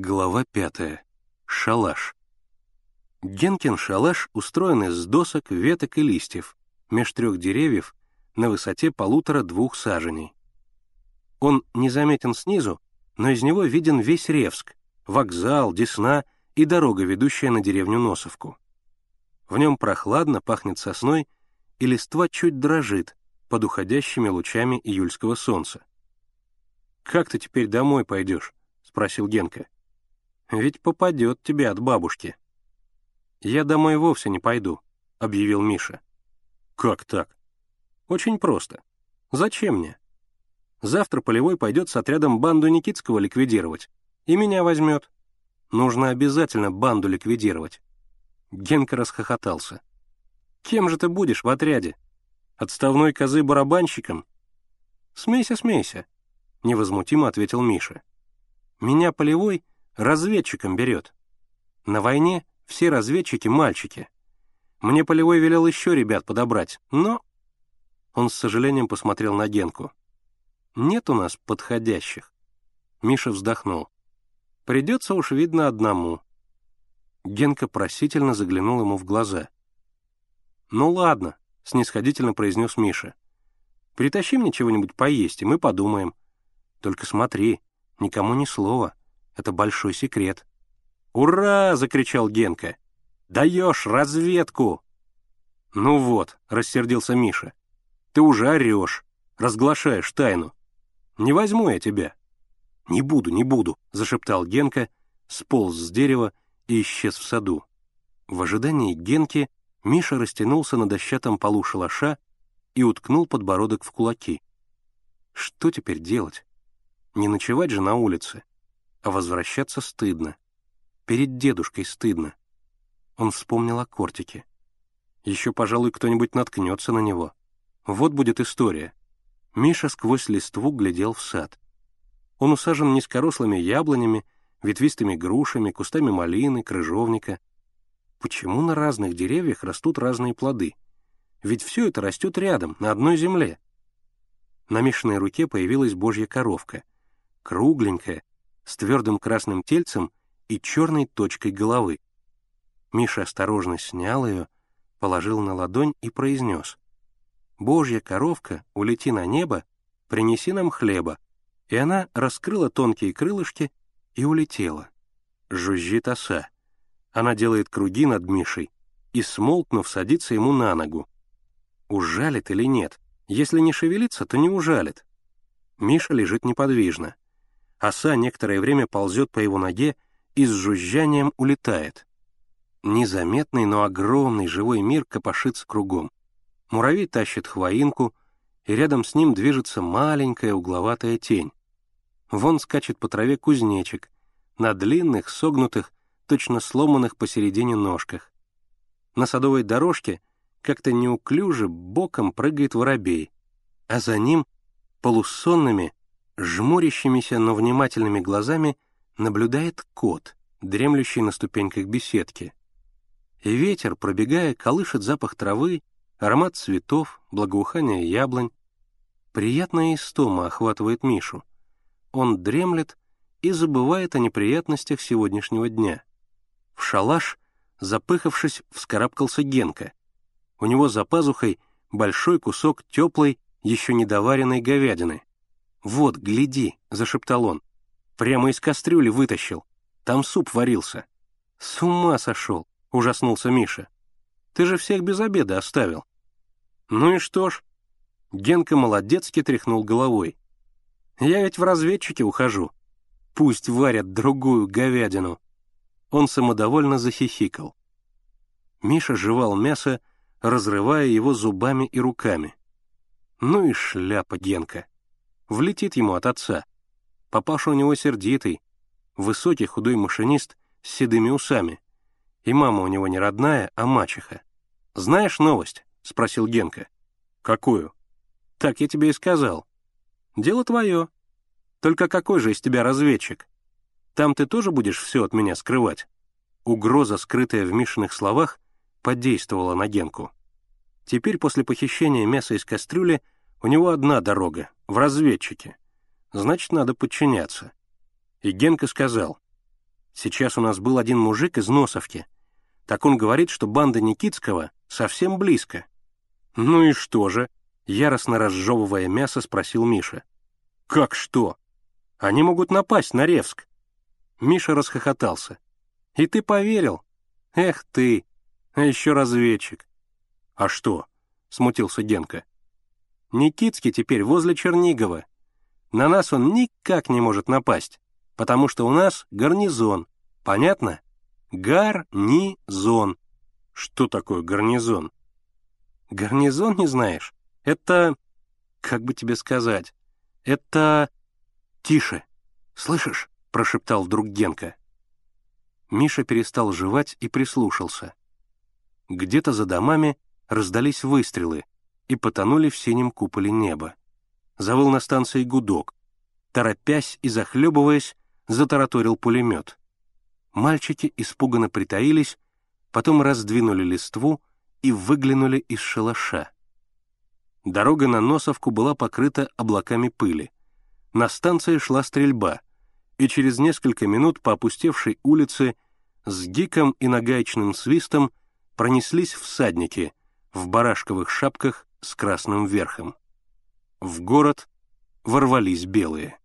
Глава пятая. Шалаш. Генкин шалаш устроен из досок, веток и листьев, меж трех деревьев на высоте полутора-двух саженей. Он незаметен снизу, но из него виден весь Ревск, вокзал, Десна и дорога, ведущая на деревню Носовку. В нем прохладно, пахнет сосной, и листва чуть дрожит под уходящими лучами июльского солнца. «Как ты теперь домой пойдешь?» — спросил Генка. «Ведь попадет тебе от бабушки». «Я домой вовсе не пойду», — объявил Миша. «Как так?» «Очень просто. Зачем мне? Завтра Полевой пойдет с отрядом банду Никитского ликвидировать, и меня возьмет. Нужно обязательно банду ликвидировать». Генка расхохотался. «Кем же ты будешь в отряде? Отставной козы барабанщиком?» «Смейся, смейся», — невозмутимо ответил Миша. «Меня Полевой разведчиком берет. На войне все разведчики — мальчики. Мне Полевой велел еще ребят подобрать, но...» Он с сожалением посмотрел на Генку. «Нет у нас подходящих». Миша вздохнул. «Придется уж, видно, одному». Генка просительно заглянул ему в глаза. «Ну ладно», — снисходительно произнес Миша. «Притащи мне чего-нибудь поесть, и мы подумаем. Только смотри, никому ни слова. Это большой секрет». «Ура!» — закричал Генка. «Даешь разведку!» «Ну вот», — рассердился Миша. «Ты уже орешь, разглашаешь тайну. Не возьму я тебя». «Не буду, не буду», — зашептал Генка, сполз с дерева и исчез в саду. В ожидании Генки Миша растянулся на дощатом полу шалаша и уткнул подбородок в кулаки. Что теперь делать? Не ночевать же на улице, а возвращаться стыдно. Перед дедушкой стыдно. Он вспомнил о кортике. Еще, пожалуй, кто-нибудь наткнется на него. Вот будет история. Миша сквозь листву глядел в сад. Он усажен низкорослыми яблонями, ветвистыми грушами, кустами малины, крыжовника. Почему на разных деревьях растут разные плоды? Ведь все это растет рядом, на одной земле. На Мишиной руке появилась божья коровка — кругленькая, с твердым красным тельцем и черной точкой головы. Миша осторожно снял ее, положил на ладонь и произнес. «Божья коровка, улети на небо, принеси нам хлеба». И она раскрыла тонкие крылышки и улетела. Жужжит оса. Она делает круги над Мишей и, смолкнув, садится ему на ногу. Ужалит или нет? Если не шевелится, то не ужалит. Миша лежит неподвижно — Оса некоторое время ползет по его ноге и с жужжанием улетает. Незаметный, но огромный живой мир копошится кругом. Муравей тащит хвоинку, и рядом с ним движется маленькая угловатая тень. Вон скачет по траве кузнечик, на длинных, согнутых, точно сломанных посередине ножках. На садовой дорожке как-то неуклюже боком прыгает воробей, а за ним полусонными, Жмурящимися, но внимательными глазами наблюдает кот, дремлющий на ступеньках беседки. И ветер, пробегая, колышет запах травы, аромат цветов, благоухание яблонь. Приятная истома охватывает Мишу. Он дремлет и забывает о неприятностях сегодняшнего дня. В шалаш, запыхавшись, вскарабкался Генка. У него за пазухой большой кусок теплой, еще недоваренной говядины. «Вот, гляди», — зашептал он. «Прямо из кастрюли вытащил. Там суп варился». «С ума сошел», — ужаснулся Миша. «Ты же всех без обеда оставил». «Ну и что ж?» Генка молодецки тряхнул головой. «Я ведь в разведчике ухожу. Пусть варят другую говядину». Он самодовольно захихикал. Миша жевал мясо, разрывая его зубами и руками. «Ну и шляпа, Генка!» Влетит ему от отца. Папаша у него сердитый, высокий худой машинист с седыми усами. И мама у него не родная, а мачеха. «Знаешь новость?» — спросил Генка. «Какую?» «Так я тебе и сказал. Дело твое. Только какой же из тебя разведчик? Там ты тоже будешь все от меня скрывать?» Угроза, скрытая в Мишиных словах, подействовала на Генку. Теперь, после похищения мяса из кастрюли, у него одна дорога — в разведчике. Значит, надо подчиняться. И Генка сказал, Сейчас у нас был один мужик из Носовки. Так он говорит, что банда Никитского совсем близко. Ну и что же? Яростно разжевывая мясо, спросил Миша. Как что? Они могут напасть на Ревск. Миша расхохотался. И ты поверил? Эх ты, а еще разведчик. А что? Смутился Генка. Никитский теперь возле Чернигова. На нас он никак не может напасть потому что у нас гарнизон. Понятно? Гарнизон. Что такое гарнизон? Гарнизон не знаешь? Это... Как бы тебе сказать? Это... Тише. Слышишь? Прошептал вдруг Генка. Миша перестал жевать и прислушался. Где-то за домами раздались выстрелы и потонули в синем куполе неба. Завыл на станции гудок. Торопясь и захлебываясь, затараторил пулемет. Мальчики испуганно притаились, потом раздвинули листву и выглянули из шалаша. Дорога на Носовку была покрыта облаками пыли. На станции шла стрельба, и через несколько минут по опустевшей улице с гиком и нагаечным свистом пронеслись всадники в барашковых шапках с красным верхом. В город ворвались белые.